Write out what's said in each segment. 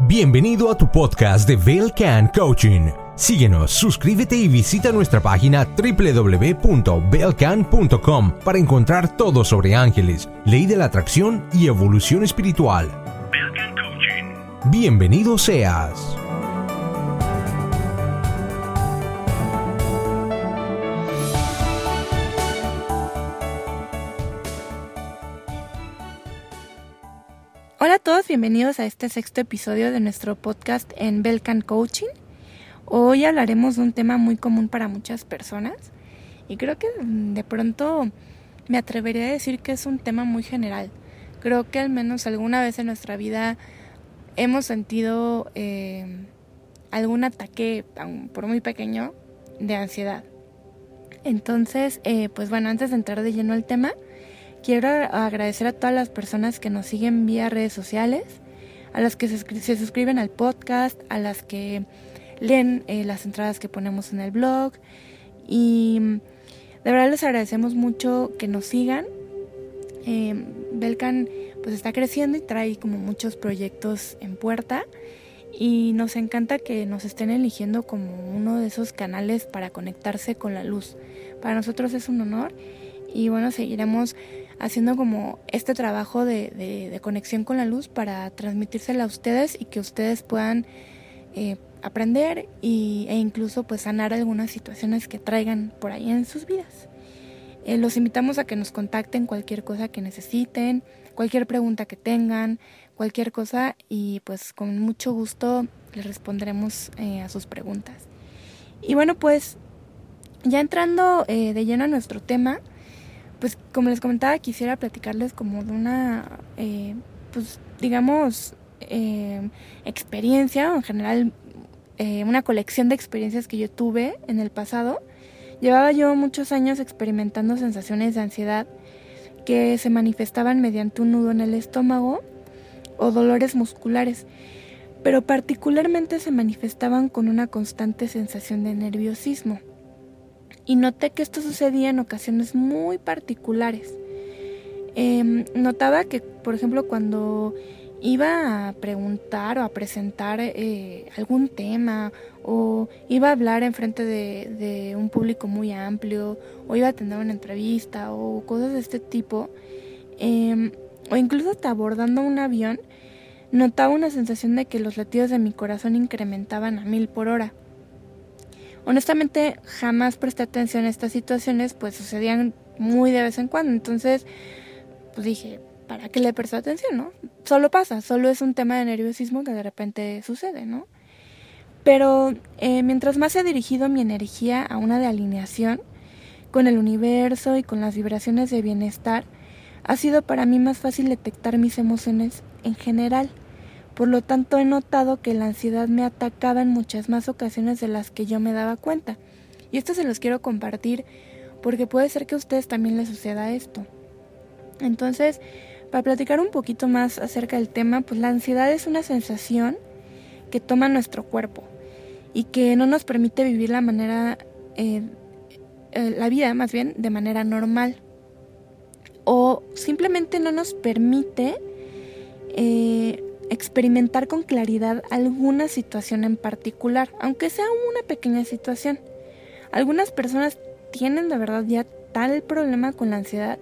Bienvenido a tu podcast de Belcan Coaching. Síguenos, suscríbete y visita nuestra página www.belcan.com para encontrar todo sobre ángeles, ley de la atracción y evolución espiritual. Belcan Coaching. Bienvenido seas. Hola a todos, bienvenidos a este sexto episodio de nuestro podcast en Belcan Coaching. Hoy hablaremos de un tema muy común para muchas personas y creo que de pronto me atrevería a decir que es un tema muy general. Creo que al menos alguna vez en nuestra vida hemos sentido eh, algún ataque, por muy pequeño, de ansiedad. Entonces, eh, pues bueno, antes de entrar de lleno al tema, quiero agradecer a todas las personas que nos siguen vía redes sociales, a las que se, suscriben al podcast, a las que leen eh, las entradas que ponemos en el blog y de verdad les agradecemos mucho que nos sigan. Eh, Belcan pues está creciendo y trae como muchos proyectos en puerta y nos encanta que nos estén eligiendo como uno de esos canales para conectarse con la luz. Para nosotros es un honor y bueno, seguiremos haciendo como este trabajo de, conexión con la luz para transmitírsela a ustedes y que ustedes puedan eh, aprender y, e incluso pues sanar algunas situaciones que traigan por ahí en sus vidas. Eh, los invitamos a que nos contacten cualquier cosa que necesiten, cualquier pregunta que tengan, cualquier cosa y pues con mucho gusto les responderemos eh, a sus preguntas. Y bueno pues ya entrando de lleno a nuestro tema, pues como les comentaba, quisiera platicarles como de una, eh, pues digamos, eh, experiencia, en general eh, una colección de experiencias que yo tuve en el pasado. Llevaba yo muchos años experimentando sensaciones de ansiedad que se manifestaban mediante un nudo en el estómago o dolores musculares, pero particularmente se manifestaban con una constante sensación de nerviosismo y noté que esto sucedía en ocasiones muy particulares. Em, notaba que, por ejemplo, cuando iba a preguntar o a presentar eh, algún tema o iba a hablar en frente de, un público muy amplio o iba a tener una entrevista o cosas de este tipo em, o incluso hasta abordando un avión notaba una sensación de que los latidos de mi corazón incrementaban a mil por hora honestamente jamás presté atención a estas situaciones, pues sucedían muy de vez en cuando. Entonces, pues dije, ¿para qué le presto atención, no? Solo pasa, solo es un tema de nerviosismo que de repente sucede, ¿no? Pero eh, mientras más he dirigido mi energía a una de alineación con el universo y con las vibraciones de bienestar, ha sido para mí más fácil detectar mis emociones en general por lo tanto, he notado que la ansiedad me atacaba en muchas más ocasiones de las que yo me daba cuenta. Y esto se los quiero compartir porque puede ser que a ustedes también les suceda esto. Entonces, para platicar un poquito más acerca del tema, pues la ansiedad es una sensación que toma nuestro cuerpo y que no nos permite vivir la manera, eh, eh, la vida más bien, de manera normal. O simplemente no nos permite eh, experimentar con claridad alguna situación en particular, aunque sea una pequeña situación. Algunas personas tienen de verdad ya tal problema con la ansiedad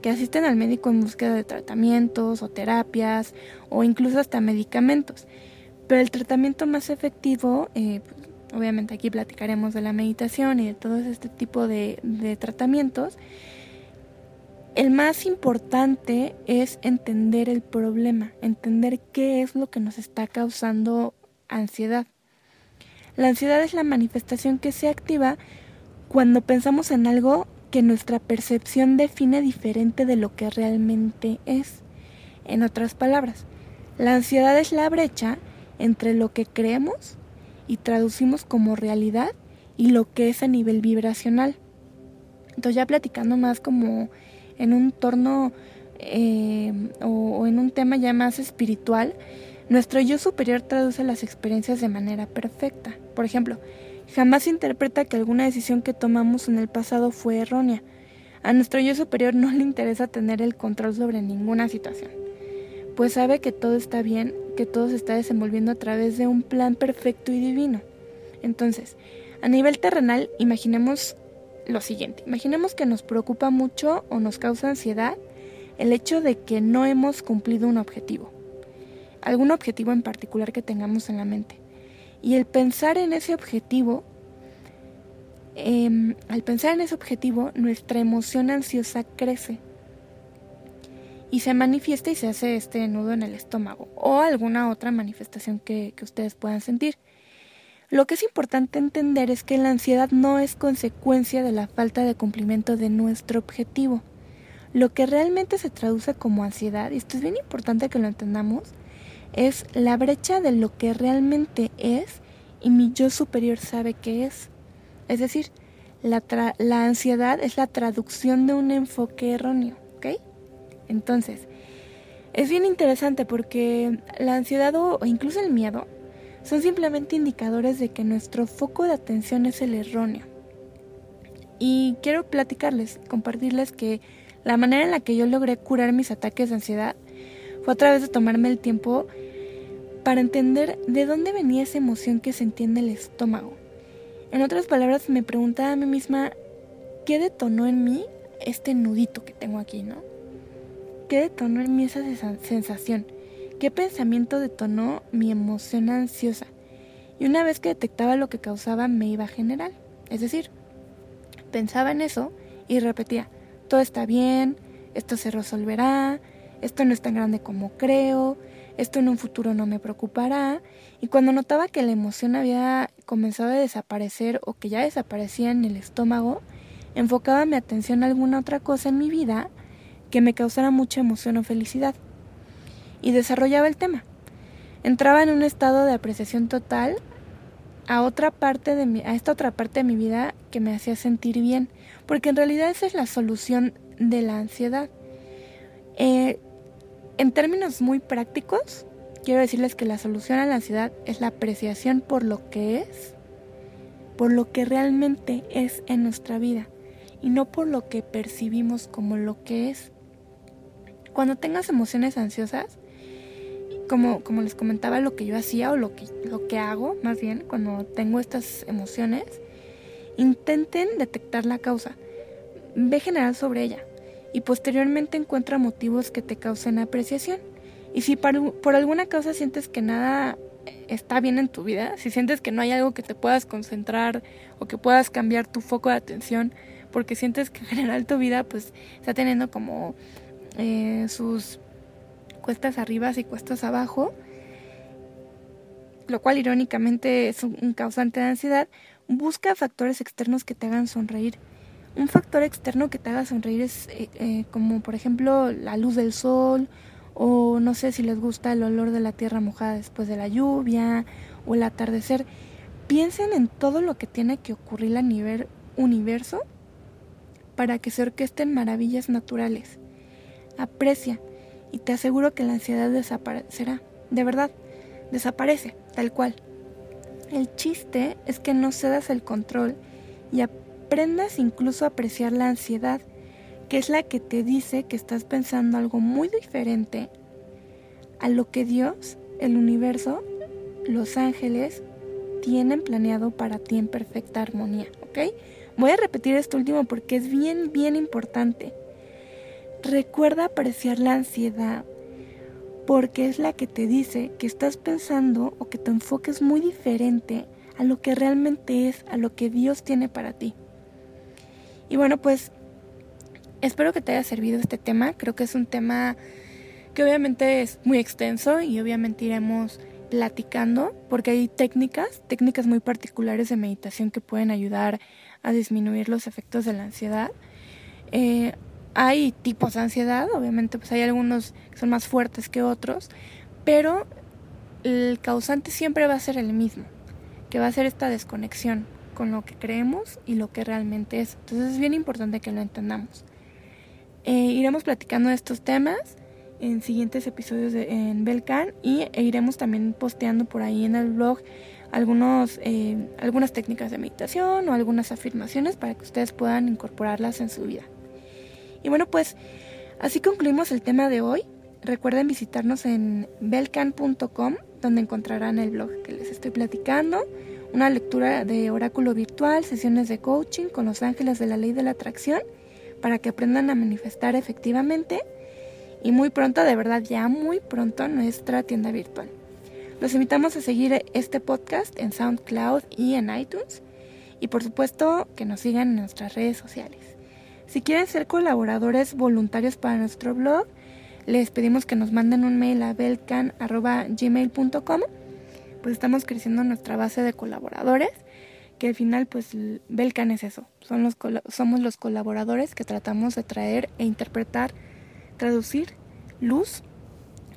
que asisten al médico en búsqueda de tratamientos o terapias o incluso hasta medicamentos. Pero el tratamiento más efectivo, eh, pues, obviamente aquí platicaremos de la meditación y de todo este tipo de, de tratamientos, el más importante es entender el problema, entender qué es lo que nos está causando ansiedad. La ansiedad es la manifestación que se activa cuando pensamos en algo que nuestra percepción define diferente de lo que realmente es. En otras palabras, la ansiedad es la brecha entre lo que creemos y traducimos como realidad y lo que es a nivel vibracional. Entonces ya platicando más como en un torno eh, o, en un tema ya más espiritual, nuestro yo superior traduce las experiencias de manera perfecta. Por ejemplo, jamás interpreta que alguna decisión que tomamos en el pasado fue errónea. A nuestro yo superior no le interesa tener el control sobre ninguna situación, pues sabe que todo está bien que todo se está desenvolviendo a través de un plan perfecto y divino. Entonces, a nivel terrenal, imaginemos lo siguiente. Imaginemos que nos preocupa mucho o nos causa ansiedad el hecho de que no hemos cumplido un objetivo. Algún objetivo en particular que tengamos en la mente. Y el pensar en ese objetivo, em, al pensar en ese objetivo, nuestra emoción ansiosa crece. Y se manifiesta y se hace este nudo en el estómago o alguna otra manifestación que ustedes puedan sentir. Lo que es importante entender es que la ansiedad no es consecuencia de la falta de cumplimiento de nuestro objetivo. Lo que realmente se traduce como ansiedad, y esto es bien importante que lo entendamos, es la brecha de lo que realmente es y mi yo superior sabe que es. Es decir, la, ansiedad es la traducción de un enfoque erróneo, ¿ok? Entonces, es bien interesante porque la ansiedad o incluso el miedo son simplemente indicadores de que nuestro foco de atención es el erróneo. Y quiero platicarles, compartirles que la manera en la que yo logré curar mis ataques de ansiedad fue a través de tomarme el tiempo para entender de dónde venía esa emoción que sentía en el estómago. En otras palabras, me preguntaba a mí misma, ¿qué detonó en mí este nudito que tengo aquí, no? ¿Qué detonó en mí esa sensación? ¿Qué pensamiento detonó mi emoción ansiosa? Y una vez que detectaba lo que causaba, me iba a general. Es decir, pensaba en eso y repetía, todo está bien, esto se resolverá, esto no es tan grande como creo, esto en un futuro no me preocupará. Y cuando notaba que la emoción había comenzado a desaparecer o que ya desaparecía en el estómago, enfocaba mi atención a alguna otra cosa en mi vida que me causara mucha emoción o felicidad y desarrollaba el tema. Entraba en un estado de apreciación total a otra parte de mi, a esta otra parte de mi vida que me hacía sentir bien, porque en realidad esa es la solución de la ansiedad. Eh, en términos muy prácticos, quiero decirles que la solución a la ansiedad es la apreciación por lo que es, por lo que realmente es en nuestra vida y no por lo que percibimos como lo que es. Cuando tengas emociones ansiosas, como, como les comentaba, lo que yo hacía o lo que, lo que hago, más bien, cuando tengo estas emociones, intenten detectar la causa. Ve general sobre ella y posteriormente encuentra motivos que te causen apreciación. Y si por, por alguna causa sientes que nada está bien en tu vida, si sientes que no hay algo que te puedas concentrar o que puedas cambiar tu foco de atención, porque sientes que en general tu vida pues está teniendo como eh, sus cuestas arriba y cuestas abajo, lo cual irónicamente es un causante de ansiedad, busca factores externos que te hagan sonreír. Un factor externo que te haga sonreír es eh, eh, como por ejemplo la luz del sol o no sé si les gusta el olor de la tierra mojada después de la lluvia o el atardecer. Piensen en todo lo que tiene que ocurrir a nivel universo para que se orquesten maravillas naturales. Aprecia y te aseguro que la ansiedad desaparecerá. De verdad, desaparece, tal cual. El chiste es que no cedas el control y aprendas incluso a apreciar la ansiedad, que es la que te dice que estás pensando algo muy diferente a lo que Dios, el universo, los ángeles tienen planeado para ti en perfecta armonía, ¿ok? Voy a repetir esto último porque es bien, bien importante. Recuerda apreciar la ansiedad porque es la que te dice que estás pensando o que tu enfoque es muy diferente a lo que realmente es, a lo que Dios tiene para ti. Y bueno, pues espero que te haya servido este tema. Creo que es un tema que obviamente es muy extenso y obviamente iremos platicando porque hay técnicas, técnicas muy particulares de meditación que pueden ayudar a disminuir los efectos de la ansiedad. Eh, hay tipos de ansiedad, obviamente pues hay algunos que son más fuertes que otros, pero el causante siempre va a ser el mismo, que va a ser esta desconexión con lo que creemos y lo que realmente es. Entonces es bien importante que lo entendamos. Eh, iremos platicando de estos temas en siguientes episodios de, en Belcan y e iremos también posteando por ahí en el blog algunos, eh, algunas técnicas de meditación o algunas afirmaciones para que ustedes puedan incorporarlas en su vida. Y bueno, pues así concluimos el tema de hoy. recuerden visitarnos en belcan.com, donde encontrarán el blog que les estoy platicando, una lectura de oráculo virtual, sesiones de coaching con los ángeles de la ley de la atracción, para que aprendan a manifestar efectivamente y muy pronto, de verdad ya muy pronto, nuestra tienda virtual. Los invitamos a seguir este podcast en SoundCloud y en iTunes y por supuesto que nos sigan en nuestras redes sociales. Si quieren ser colaboradores voluntarios para nuestro blog, les pedimos que nos manden un mail a belcan.gmail.com. Pues estamos creciendo nuestra base de colaboradores, que al final pues Belcan es eso, son los, somos los colaboradores que tratamos de traer e interpretar, traducir luz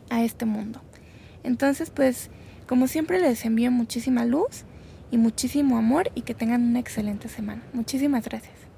a este mundo. Entonces pues como siempre les envío muchísima luz y muchísimo amor y que tengan una excelente semana. Muchísimas gracias.